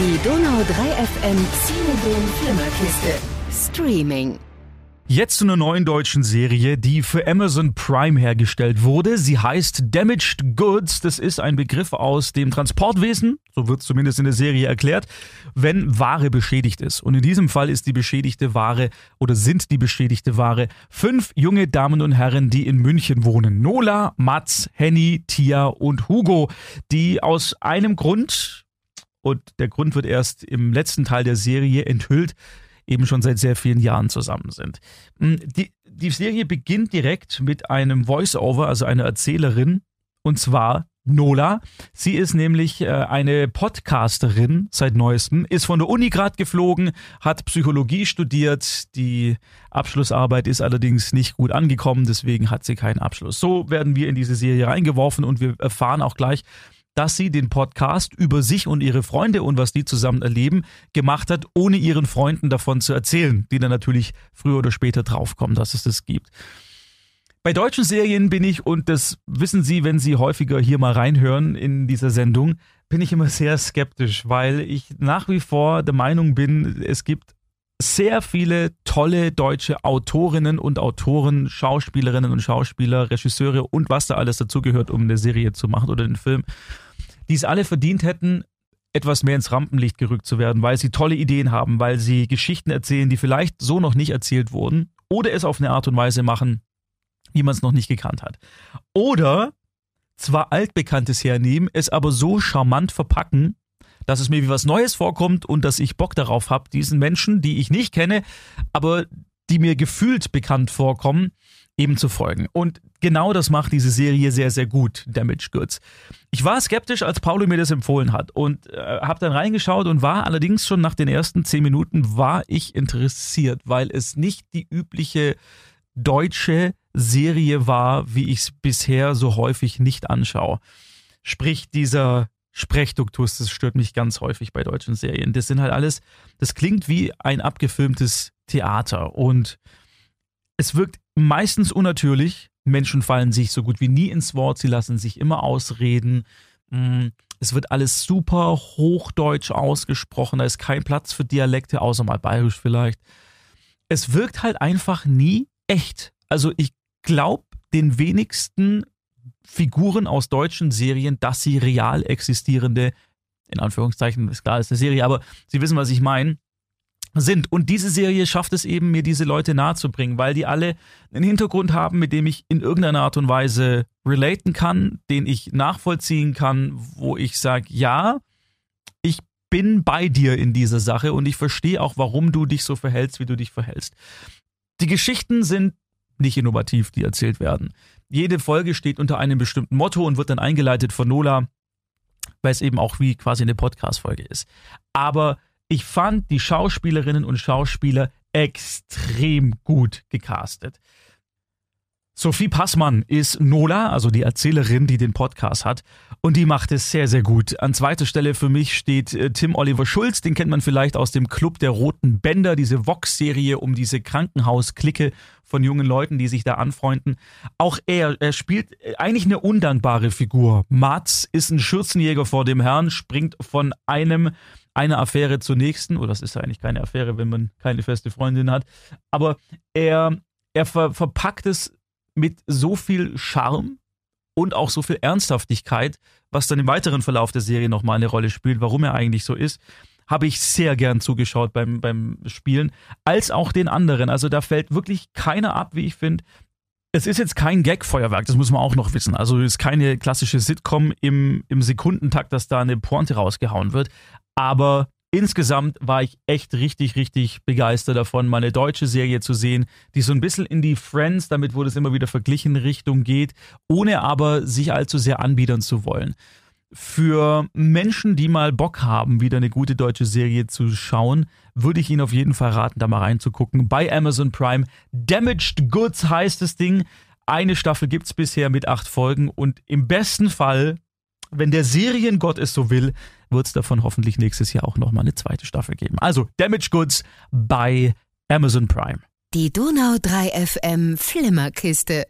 Die Donau 3 FM Cinedom Flimmerkiste. Streaming. Jetzt zu einer neuen deutschen Serie, die für Amazon Prime hergestellt wurde. Sie heißt Damaged Goods. Das ist ein Begriff aus dem Transportwesen, so wird es zumindest in der Serie erklärt, wenn Ware beschädigt ist. Und in diesem Fall ist die beschädigte Ware oder sind die beschädigte Ware fünf junge Damen und Herren, die in München wohnen. Nola, Mats, Henny, Tia und Hugo, die aus einem Grund, und der Grund wird erst im letzten Teil der Serie enthüllt, eben schon seit sehr vielen Jahren zusammen sind. Mm, die, die Serie beginnt direkt mit einem Voice-Over, also einer Erzählerin, und zwar Nola. Sie ist nämlich äh, eine Podcasterin seit neuestem, ist von der Uni gerade geflogen, hat Psychologie studiert. Die Abschlussarbeit ist allerdings nicht gut angekommen, deswegen hat sie keinen Abschluss. So werden wir in diese Serie reingeworfen und wir erfahren auch gleich, dass sie den Podcast über sich und ihre Freunde und was die zusammen erleben gemacht hat, ohne ihren Freunden davon zu erzählen, die dann natürlich früher oder später draufkommen, dass es das gibt. Bei deutschen Serien bin ich, und das wissen Sie, wenn Sie häufiger hier mal reinhören in dieser Sendung, bin ich immer sehr skeptisch, weil ich nach wie vor der Meinung bin, es gibt sehr viele tolle deutsche Autorinnen und Autoren, Schauspielerinnen und Schauspieler, Regisseure und was da alles dazugehört, um eine Serie zu machen oder einen Film die es alle verdient hätten, etwas mehr ins Rampenlicht gerückt zu werden, weil sie tolle Ideen haben, weil sie Geschichten erzählen, die vielleicht so noch nicht erzählt wurden oder es auf eine Art und Weise machen, wie man es noch nicht gekannt hat. Oder zwar altbekanntes hernehmen, es aber so charmant verpacken, dass es mir wie was Neues vorkommt und dass ich Bock darauf habe, diesen Menschen, die ich nicht kenne, aber die mir gefühlt bekannt vorkommen, eben zu folgen. Und genau das macht diese Serie sehr, sehr gut, Damage Goods. Ich war skeptisch, als Paulo mir das empfohlen hat und äh, habe dann reingeschaut und war allerdings schon nach den ersten zehn Minuten war ich interessiert, weil es nicht die übliche deutsche Serie war, wie ich es bisher so häufig nicht anschaue. Sprich, dieser Sprechduktus, das stört mich ganz häufig bei deutschen Serien. Das sind halt alles, das klingt wie ein abgefilmtes Theater und es wirkt meistens unnatürlich. Menschen fallen sich so gut wie nie ins Wort, sie lassen sich immer ausreden. Mm, es wird alles super hochdeutsch ausgesprochen, da ist kein Platz für Dialekte, außer mal bayerisch vielleicht. Es wirkt halt einfach nie echt. Also ich glaube den wenigsten Figuren aus deutschen Serien, dass sie real existierende, in Anführungszeichen, ist klar, ist eine Serie, aber Sie wissen, was ich meine, sind. Und diese Serie schafft es eben, mir diese Leute nahezubringen, weil die alle einen Hintergrund haben, mit dem ich in irgendeiner Art und Weise relaten kann, den ich nachvollziehen kann, wo ich sage, ja, ich bin bei dir in dieser Sache und ich verstehe auch, warum du dich so verhältst, wie du dich verhältst. Die Geschichten sind nicht innovativ, die erzählt werden. Jede Folge steht unter einem bestimmten Motto und wird dann eingeleitet von Nola, weil es eben auch wie quasi eine Podcast-Folge ist. Aber ich fand die Schauspielerinnen und Schauspieler extrem gut gecastet. Sophie Passmann ist Nola, also die Erzählerin, die den Podcast hat. Und die macht es sehr, sehr gut. An zweiter Stelle für mich steht äh, Tim Oliver Schulz. Den kennt man vielleicht aus dem Club der Roten Bänder, diese Vox-Serie um diese Krankenhausklicke von jungen Leuten, die sich da anfreunden. Auch er, er spielt äh, eigentlich eine undankbare Figur. Mats ist ein Schürzenjäger vor dem Herrn, springt von einem einer Affäre zur nächsten, oder das ist ja eigentlich keine Affäre, wenn man keine feste Freundin hat, aber er, er ver verpackt es mit so viel Charme und auch so viel Ernsthaftigkeit, was dann im weiteren Verlauf der Serie nochmal eine Rolle spielt, warum er eigentlich so ist, habe ich sehr gern zugeschaut beim, beim Spielen, als auch den anderen. Also da fällt wirklich keiner ab, wie ich finde. Es ist jetzt kein Gag-Feuerwerk, das muss man auch noch wissen. Also es ist keine klassische Sitcom im, im Sekundentakt, dass da eine Pointe rausgehauen wird. Aber insgesamt war ich echt richtig, richtig begeistert davon, meine deutsche Serie zu sehen, die so ein bisschen in die Friends, damit wurde es immer wieder verglichen, Richtung geht, ohne aber sich allzu sehr anbiedern zu wollen. Für Menschen, die mal Bock haben, wieder eine gute deutsche Serie zu schauen, würde ich Ihnen auf jeden Fall raten, da mal reinzugucken. Bei Amazon Prime. Damaged Goods heißt das Ding. Eine Staffel gibt es bisher mit acht Folgen und im besten Fall, wenn der Seriengott es so will, wird es davon hoffentlich nächstes Jahr auch nochmal eine zweite Staffel geben. Also Damage Goods bei Amazon Prime. Die Donau 3 FM Flimmerkiste.